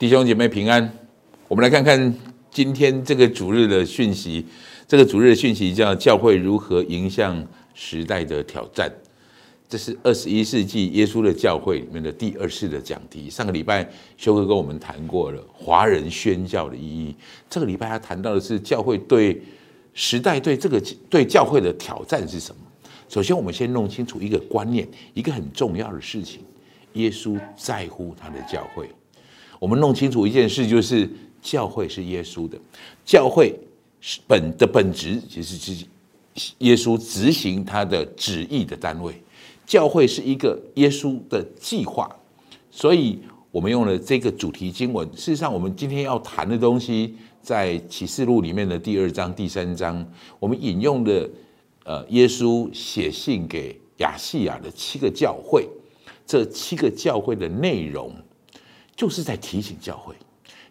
弟兄姐妹平安，我们来看看今天这个主日的讯息。这个主日的讯息叫“教会如何迎向时代的挑战”。这是二十一世纪耶稣的教会里面的第二次的讲题。上个礼拜修哥跟我们谈过了华人宣教的意义。这个礼拜他谈到的是教会对时代对这个对教会的挑战是什么？首先，我们先弄清楚一个观念，一个很重要的事情：耶稣在乎他的教会。我们弄清楚一件事，就是教会是耶稣的，教会是本的本质其实是耶稣执行他的旨意的单位。教会是一个耶稣的计划，所以我们用了这个主题经文。事实上，我们今天要谈的东西，在启示录里面的第二章、第三章，我们引用的呃，耶稣写信给亚细亚的七个教会，这七个教会的内容，就是在提醒教会，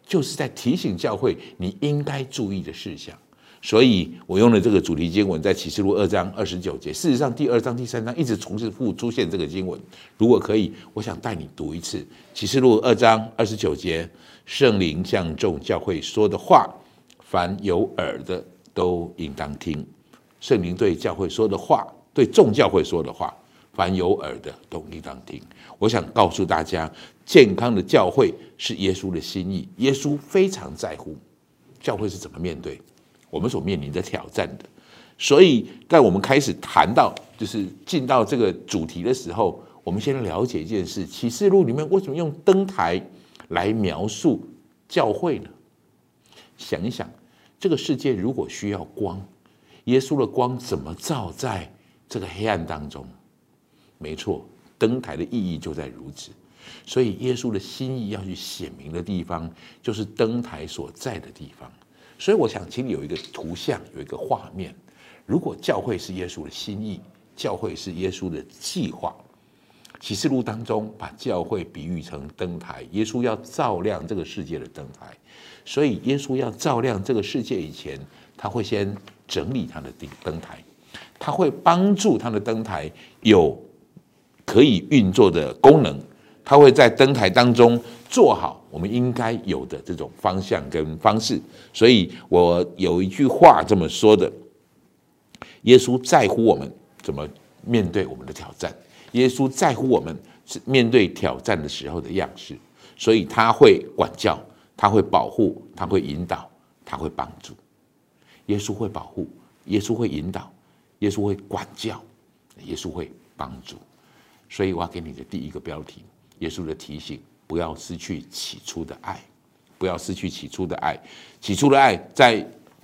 就是在提醒教会你应该注意的事项。所以我用了这个主题经文，在启示录二章二十九节。事实上，第二章、第三章一直重复出现这个经文。如果可以，我想带你读一次启示录二章二十九节：圣灵向众教会说的话，凡有耳的都应当听。圣灵对教会说的话，对众教会说的话，凡有耳的都应当听。我想告诉大家，健康的教会是耶稣的心意，耶稣非常在乎教会是怎么面对。我们所面临的挑战的，所以在我们开始谈到就是进到这个主题的时候，我们先了解一件事：启示录里面为什么用灯台来描述教会呢？想一想，这个世界如果需要光，耶稣的光怎么照在这个黑暗当中？没错，登台的意义就在如此。所以耶稣的心意要去显明的地方，就是灯台所在的地方。所以我想，请你有一个图像，有一个画面。如果教会是耶稣的心意，教会是耶稣的计划，启示录当中把教会比喻成灯台，耶稣要照亮这个世界的灯台。所以，耶稣要照亮这个世界以前，他会先整理他的灯灯台，他会帮助他的灯台有可以运作的功能，他会在灯台当中做好。我们应该有的这种方向跟方式，所以我有一句话这么说的：耶稣在乎我们怎么面对我们的挑战，耶稣在乎我们是面对挑战的时候的样式，所以他会管教，他会保护，他会引导，他会帮助。耶稣会保护，耶稣会引导，耶稣会管教，耶稣会帮助。所以我要给你的第一个标题：耶稣的提醒。不要失去起初的爱，不要失去起初的爱。起初的爱，在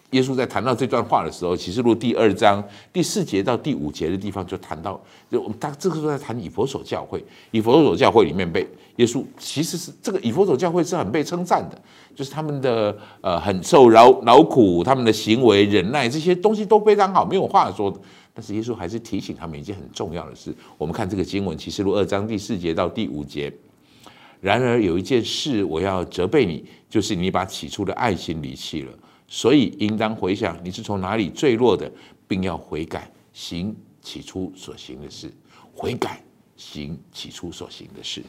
耶稣在谈到这段话的时候，启示录第二章第四节到第五节的地方就谈到，就我们他这个时候在谈以佛所教会，以佛所教会里面被耶稣其实是这个以佛所教会是很被称赞的，就是他们的呃很受劳劳苦，他们的行为忍耐这些东西都非常好，没有话说的。但是耶稣还是提醒他们一件很重要的事。我们看这个经文，启示录二章第四节到第五节。然而有一件事我要责备你，就是你把起初的爱心离弃了。所以应当回想你是从哪里坠落的，并要悔改，行起初所行的事。悔改，行起初所行的事。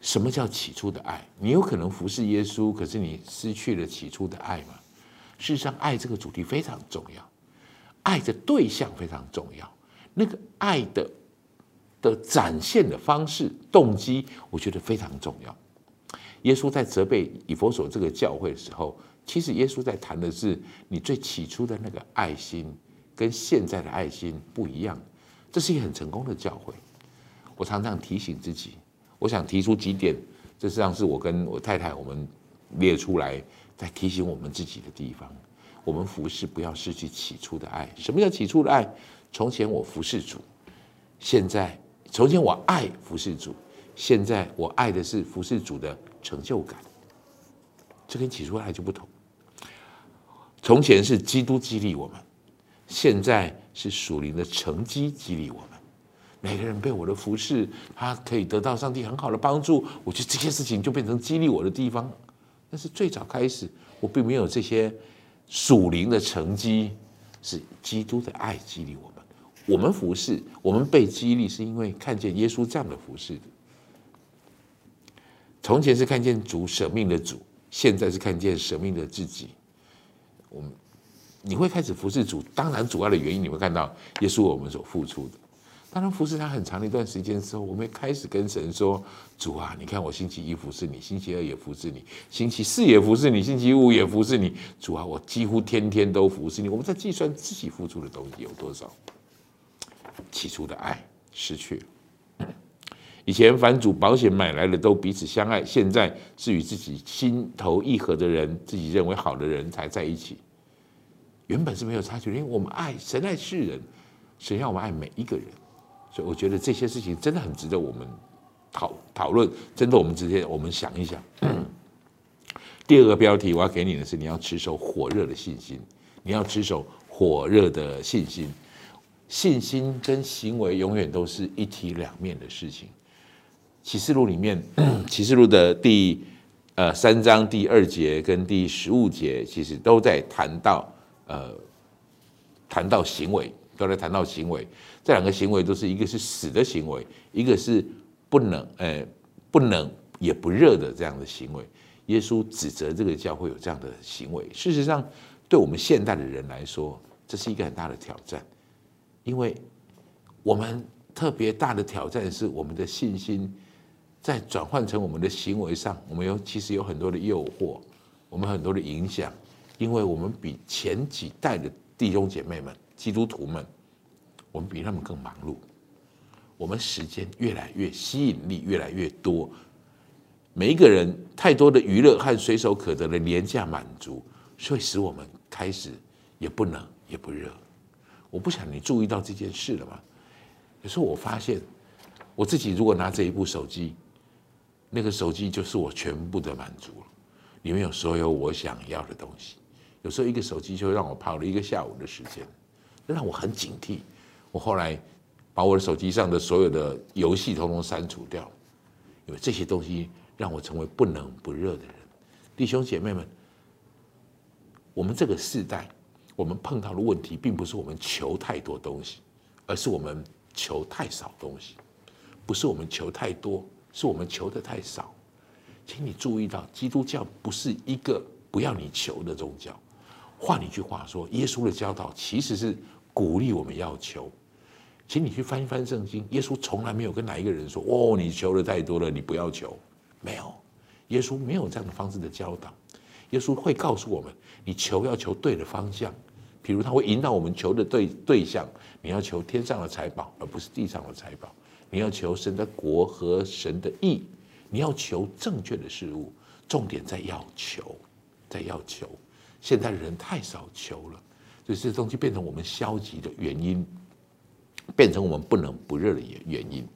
什么叫起初的爱？你有可能服侍耶稣，可是你失去了起初的爱吗？事实上，爱这个主题非常重要，爱的对象非常重要，那个爱的。的展现的方式、动机，我觉得非常重要。耶稣在责备以佛所这个教会的时候，其实耶稣在谈的是你最起初的那个爱心，跟现在的爱心不一样。这是一个很成功的教会。我常常提醒自己，我想提出几点，这实际上是我跟我太太我们列出来，在提醒我们自己的地方。我们服侍不要失去起初的爱。什么叫起初的爱？从前我服侍主，现在。从前我爱服侍主，现在我爱的是服侍主的成就感。这跟起初的爱就不同。从前是基督激励我们，现在是属灵的成绩激励我们。每个人被我的服侍，他可以得到上帝很好的帮助。我觉得这些事情就变成激励我的地方。但是最早开始，我并没有这些属灵的成绩，是基督的爱激励我们。我们服侍，我们被激励，是因为看见耶稣这样的服侍的。从前是看见主舍命的主，现在是看见舍命的自己。我们你会开始服侍主，当然主要的原因你会看到耶稣我们所付出的。当然服侍他很长的一段时间之后，我们开始跟神说：“主啊，你看我星期一服侍你，星期二也服侍你，星期四也服侍你，星期五也服侍你。主啊，我几乎天天都服侍你。”我们在计算自己付出的东西有多少，起初的爱失去了。以前反主保险买来的都彼此相爱，现在是与自己心头意合的人，自己认为好的人才在一起。原本是没有差距，因为我们爱神爱世人，神要我们爱每一个人。所以我觉得这些事情真的很值得我们讨讨论，真的我们直接我们想一想。第二个标题我要给你的是，你要持守火热的信心，你要持守火热的信心。信心跟行为永远都是一体两面的事情。启示录里面，启示录的第呃三章第二节跟第十五节，其实都在谈到呃谈到行为。刚才谈到行为，这两个行为都是一个是死的行为，一个是不能，呃，不能也不热的这样的行为。耶稣指责这个教会有这样的行为。事实上，对我们现代的人来说，这是一个很大的挑战，因为我们特别大的挑战是我们的信心在转换成我们的行为上，我们有其实有很多的诱惑，我们很多的影响，因为我们比前几代的弟兄姐妹们。基督徒们，我们比他们更忙碌，我们时间越来越吸引力越来越多，每一个人太多的娱乐和随手可得的廉价满足，会使我们开始也不冷也不热。我不想你注意到这件事了吗？有时候我发现我自己如果拿这一部手机，那个手机就是我全部的满足了，里面有所有我想要的东西。有时候一个手机就让我跑了一个下午的时间。让我很警惕。我后来把我的手机上的所有的游戏统统删除掉，因为这些东西让我成为不冷不热的人。弟兄姐妹们，我们这个世代，我们碰到的问题，并不是我们求太多东西，而是我们求太少东西。不是我们求太多，是我们求的太少。请你注意到，基督教不是一个不要你求的宗教。换一句话说，耶稣的教导其实是。鼓励我们要求，请你去翻一翻圣经。耶稣从来没有跟哪一个人说：“哦，你求的太多了，你不要求。”没有，耶稣没有这样的方式的教导。耶稣会告诉我们：你求要求对的方向，比如他会引导我们求的对对象。你要求天上的财宝，而不是地上的财宝。你要求神的国和神的义。你要求正确的事物，重点在要求，在要求。现在人太少求了。所以这东西变成我们消极的原因，变成我们不冷不热的原原因。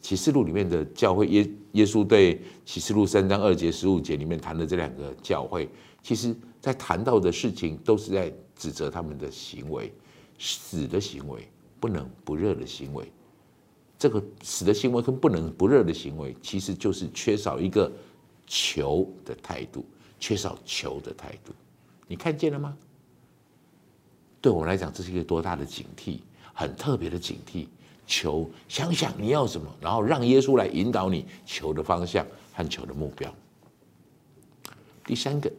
启示录里面的教会耶耶稣对启示录三章二节十五节里面谈的这两个教会，其实在谈到的事情都是在指责他们的行为，死的行为，不冷不热的行为。这个死的行为跟不冷不热的行为，其实就是缺少一个求的态度，缺少求的态度。你看见了吗？对我们来讲，这是一个多大的警惕，很特别的警惕。求，想想你要什么，然后让耶稣来引导你求的方向和求的目标。第三个，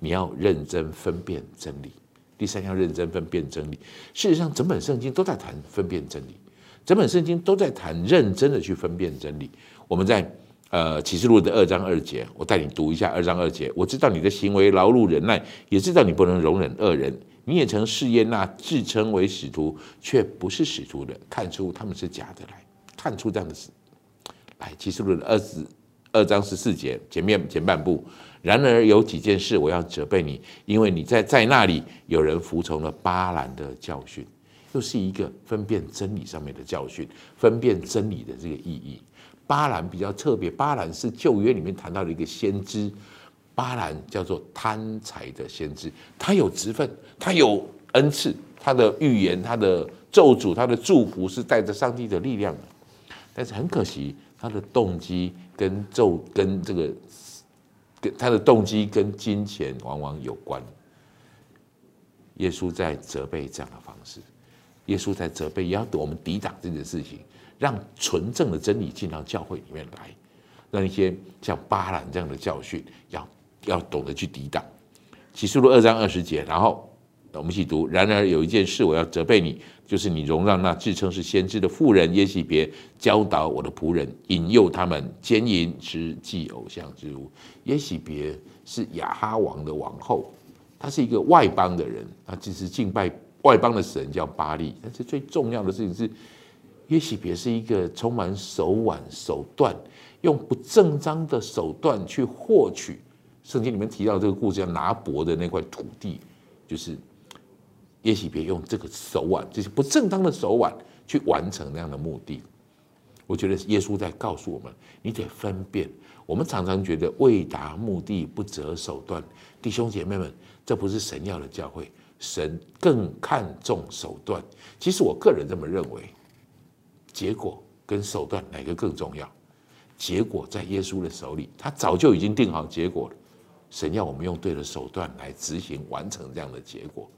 你要认真分辨真理。第三，要认真分辨真理。事实上，整本圣经都在谈分辨真理，整本圣经都在谈认真的去分辨真理。我们在呃启示录的二章二节，我带你读一下二章二节。我知道你的行为劳碌忍耐，也知道你不能容忍恶人。你也曾试验那自称为使徒却不是使徒的，看出他们是假的来，看出这样的事。来，启示录的二十二章十四节前面前半部。然而有几件事我要责备你，因为你在在那里有人服从了巴兰的教训，又是一个分辨真理上面的教训，分辨真理的这个意义。巴兰比较特别，巴兰是旧约里面谈到的一个先知。巴兰叫做贪财的先知，他有职分，他有恩赐，他的预言、他的咒诅、他的祝福是带着上帝的力量的。但是很可惜，他的动机跟咒跟这个跟他的动机跟金钱往往有关。耶稣在责备这样的方式，耶稣在责备，也要我们抵挡这件事情，让纯正的真理进到教会里面来。让一些像巴兰这样的教训，要要懂得去抵挡。启示录二章二十节，然后我们一起读。然而有一件事我要责备你，就是你容让那自称是先知的妇人耶洗别教导我的仆人，引诱他们奸淫吃祭偶像之物。耶洗别是亚哈王的王后，她是一个外邦的人，她只是敬拜外邦的神叫巴利。但是最重要的事情是，耶洗别是一个充满手腕手段，用不正当的手段去获取。圣经里面提到这个故事，叫拿伯的那块土地，就是耶洗别用这个手腕，就是不正当的手腕去完成那样的目的。我觉得耶稣在告诉我们，你得分辨。我们常常觉得为达目的不择手段，弟兄姐妹们，这不是神要的教会。神更看重手段。其实我个人这么认为，结果跟手段哪个更重要？结果在耶稣的手里，他早就已经定好结果了。神要我们用对的手段来执行完成这样的结果，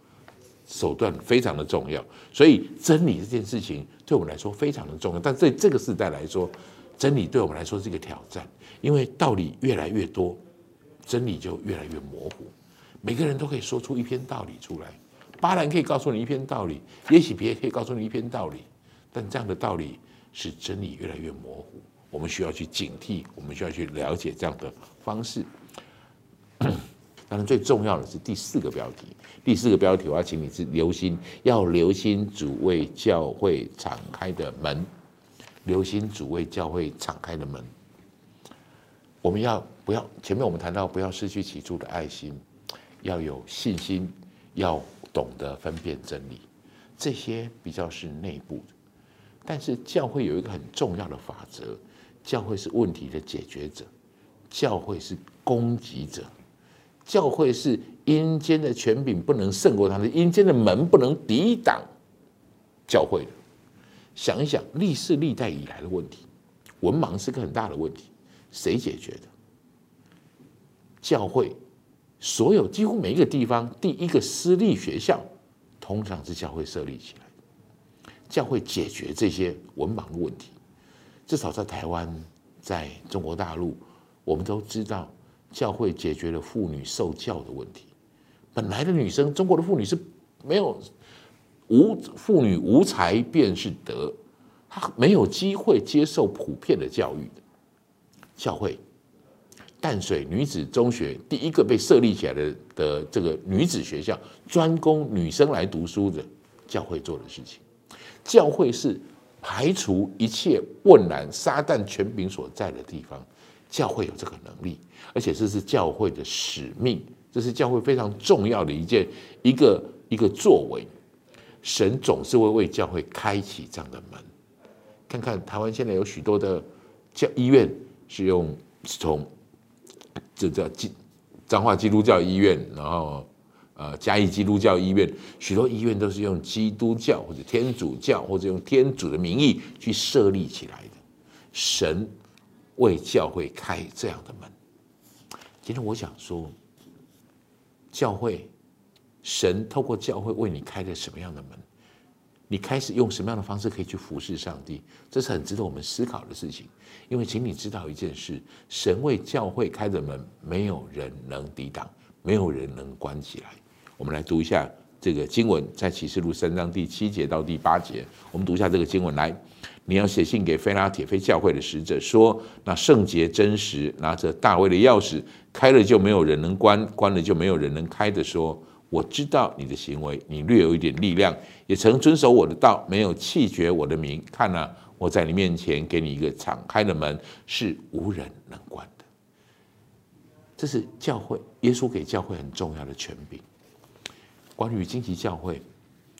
手段非常的重要。所以真理这件事情对我们来说非常的重要。但对这个时代来说，真理对我们来说是一个挑战，因为道理越来越多，真理就越来越模糊。每个人都可以说出一篇道理出来，巴兰可以告诉你一篇道理，也许别人可以告诉你一篇道理，但这样的道理使真理越来越模糊。我们需要去警惕，我们需要去了解这样的方式。当然，最重要的是第四个标题。第四个标题，我要请你是留心，要留心主为教会敞开的门，留心主为教会敞开的门。我们要不要？前面我们谈到，不要失去起初的爱心，要有信心，要懂得分辨真理，这些比较是内部的。但是教会有一个很重要的法则：教会是问题的解决者，教会是攻击者。教会是阴间的权柄，不能胜过他的阴间的门，不能抵挡教会的。想一想，历世历代以来的问题，文盲是个很大的问题，谁解决的？教会所有几乎每一个地方，第一个私立学校，通常是教会设立起来教会解决这些文盲的问题，至少在台湾，在中国大陆，我们都知道。教会解决了妇女受教的问题。本来的女生，中国的妇女是没有无妇女无才便是德，她没有机会接受普遍的教育的。教会淡水女子中学第一个被设立起来的的这个女子学校，专供女生来读书的，教会做的事情。教会是排除一切问难、撒旦权柄所在的地方。教会有这个能力，而且这是教会的使命，这是教会非常重要的一件一个一个作为。神总是会为教会开启这样的门。看看台湾现在有许多的教医院是用从这叫基彰化基督教医院，然后呃嘉义基督教医院，许多医院都是用基督教或者天主教或者用天主的名义去设立起来的。神。为教会开这样的门。今天我想说，教会神透过教会为你开了什么样的门？你开始用什么样的方式可以去服侍上帝？这是很值得我们思考的事情。因为，请你知道一件事：神为教会开的门，没有人能抵挡，没有人能关起来。我们来读一下这个经文，在启示录三章第七节到第八节。我们读一下这个经文来。你要写信给菲拉铁菲教会的使者说：那圣洁真实，拿着大卫的钥匙，开了就没有人能关，关了就没有人能开的。说我知道你的行为，你略有一点力量，也曾遵守我的道，没有弃绝我的名。看啊，我在你面前给你一个敞开的门，是无人能关的。这是教会耶稣给教会很重要的权柄。关于荆棘教会，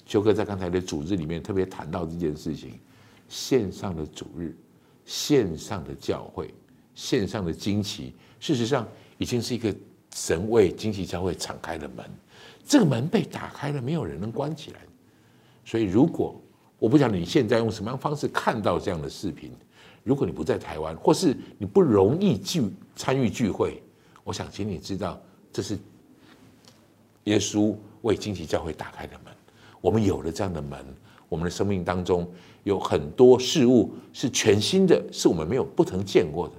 修哥在刚才的主日里面特别谈到这件事情。线上的主日，线上的教会，线上的惊奇，事实上已经是一个神为惊奇教会敞开的门。这个门被打开了，没有人能关起来。所以，如果我不晓得你现在用什么样方式看到这样的视频，如果你不在台湾，或是你不容易聚参与聚会，我想请你知道，这是耶稣为惊奇教会打开的门。我们有了这样的门。我们的生命当中有很多事物是全新的，是我们没有不曾见过的。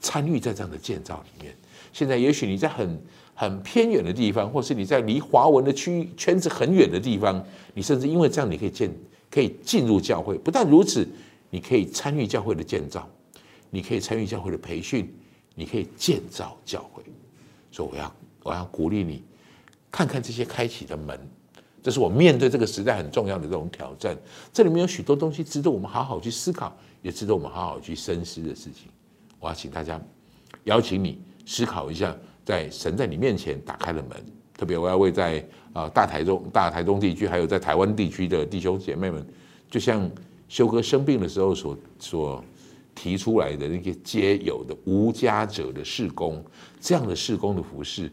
参与在这样的建造里面。现在也许你在很很偏远的地方，或是你在离华文的区域圈子很远的地方，你甚至因为这样，你可以建可以进入教会。不但如此，你可以参与教会的建造，你可以参与教会的培训，你可以建造教会。所以我要我要鼓励你，看看这些开启的门。这是我面对这个时代很重要的这种挑战。这里面有许多东西值得我们好好去思考，也值得我们好好去深思的事情。我要请大家邀请你思考一下，在神在你面前打开了门。特别我要为在啊大台中、大台中地区，还有在台湾地区的弟兄姐妹们，就像修哥生病的时候所所提出来的那些皆有的无家者的事工，这样的事工的服饰。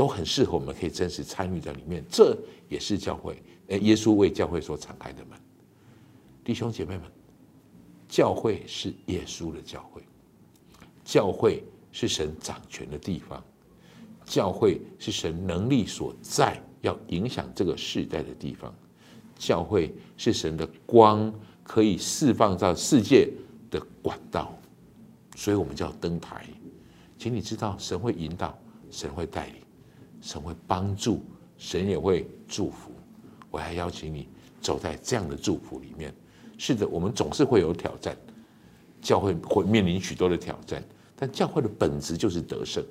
都很适合，我们可以真实参与在里面。这也是教会，呃，耶稣为教会所敞开的门。弟兄姐妹们，教会是耶稣的教会，教会是神掌权的地方，教会是神能力所在，要影响这个世代的地方。教会是神的光，可以释放到世界的管道。所以我们叫灯台。请你知道，神会引导，神会带领。神会帮助，神也会祝福。我还邀请你走在这样的祝福里面。是的，我们总是会有挑战，教会会面临许多的挑战，但教会的本质就是得胜，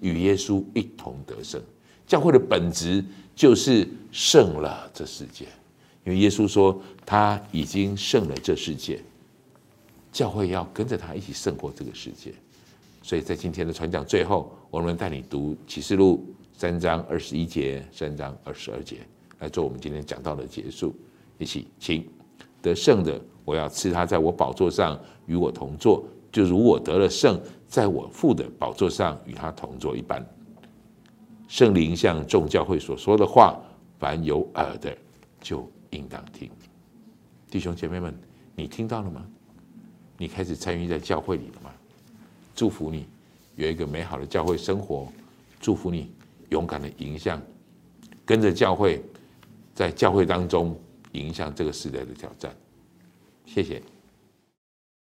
与耶稣一同得胜。教会的本质就是胜了这世界，因为耶稣说他已经胜了这世界，教会要跟着他一起胜过这个世界。所以在今天的传讲最后，我们带你读启示录。三章二十一节，三章二十二节，来做我们今天讲到的结束。一起，请得胜的，我要赐他在我宝座上与我同坐，就如我得了胜，在我父的宝座上与他同坐一般。圣灵向众教会所说的话，凡有耳的就应当听。弟兄姐妹们，你听到了吗？你开始参与在教会里了吗？祝福你有一个美好的教会生活，祝福你。勇敢的迎向，跟着教会，在教会当中迎向这个时代的挑战。谢谢。